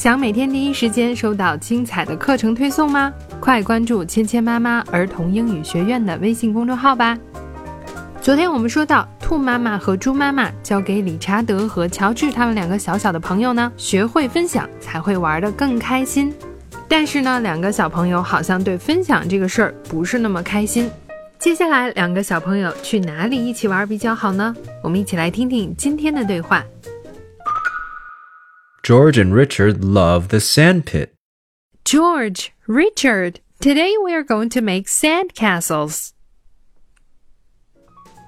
想每天第一时间收到精彩的课程推送吗？快关注芊芊妈妈儿童英语学院的微信公众号吧。昨天我们说到，兔妈妈和猪妈妈教给理查德和乔治他们两个小小的朋友呢，学会分享才会玩得更开心。但是呢，两个小朋友好像对分享这个事儿不是那么开心。接下来，两个小朋友去哪里一起玩比较好呢？我们一起来听听今天的对话。George and Richard love the sand pit. George, Richard, today we are going to make sand castles.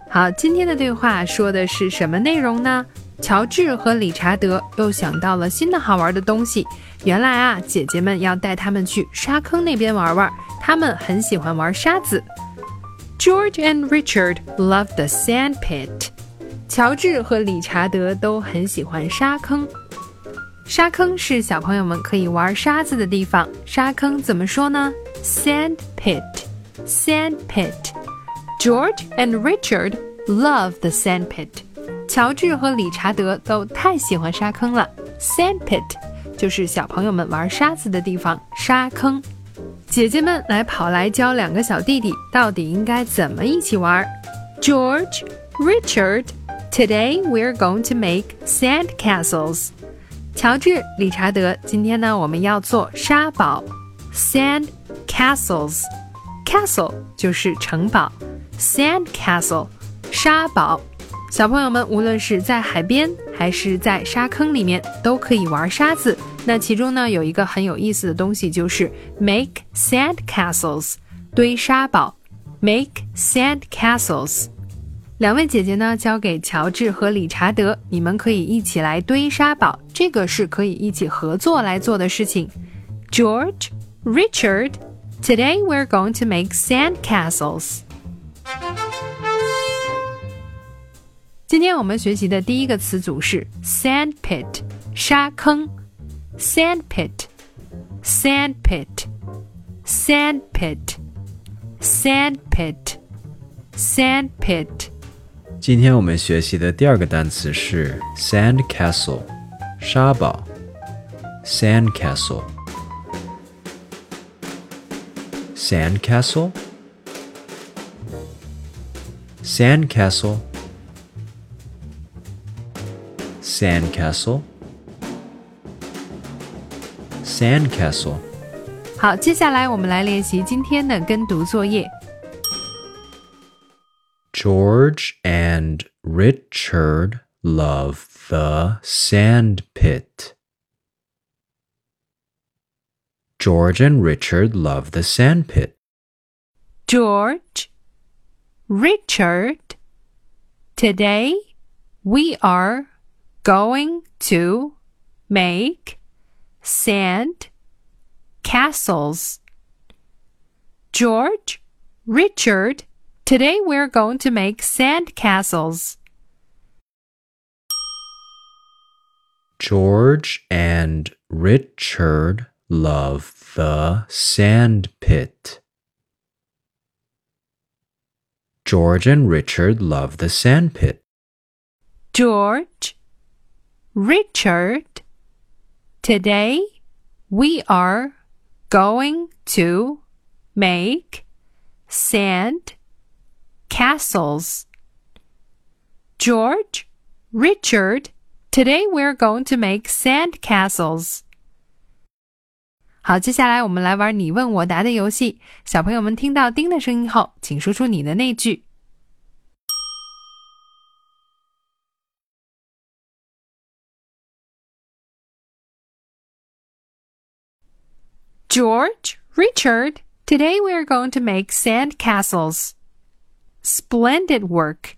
好，今天的对话说的是什么内容呢？乔治和理查德又想到了新的好玩的东西。原来啊，姐姐们要带他们去沙坑那边玩玩，他们很喜欢玩沙子。George and Richard love the sand pit. 乔治和理查德都很喜欢沙坑。 沙坑是小朋友们可以玩沙子的地方。沙坑怎么说呢？Sand pit, sand pit. George and Richard love the sand pit. 乔治和理查德都太喜欢沙坑了。Sand pit 就是小朋友们玩沙子的地方，沙坑。姐姐们来跑来教两个小弟弟到底应该怎么一起玩。George, Richard, today we're going to make sand castles. 乔治、理查德，今天呢，我们要做沙堡 （sand castles）。castle 就是城堡，sand castle 沙堡。小朋友们无论是在海边还是在沙坑里面，都可以玩沙子。那其中呢，有一个很有意思的东西，就是 make sand castles，堆沙堡，make sand castles。两位姐姐呢，交给乔治和理查德，你们可以一起来堆沙堡，这个是可以一起合作来做的事情。George, Richard, today we're going to make sand castles. 今天我们学习的第一个词组是 sand pit，沙坑。sand pit, sand pit, sand pit, sand pit, sand pit. 今天我们学习的第二个单词是 sand castle， 沙堡。sand castle。sand castle。sand castle。sand castle。sand castle。好，接下来我们来练习今天的跟读作业。 George and Richard love the sand pit. George and Richard love the sand pit. George, Richard, today we are going to make sand castles. George, Richard, today we're going to make sand castles. George and Richard love the sand pit. George and Richard love the sand pit. George, Richard, today we are going to make sand castles. George, Richard, today we're going to make sand castles. 好，接下来我们来玩你问我答的游戏。小朋友们听到“叮”的声音后，请说出你的那句。George, Richard, today we are going to make sand castles. Splendid work.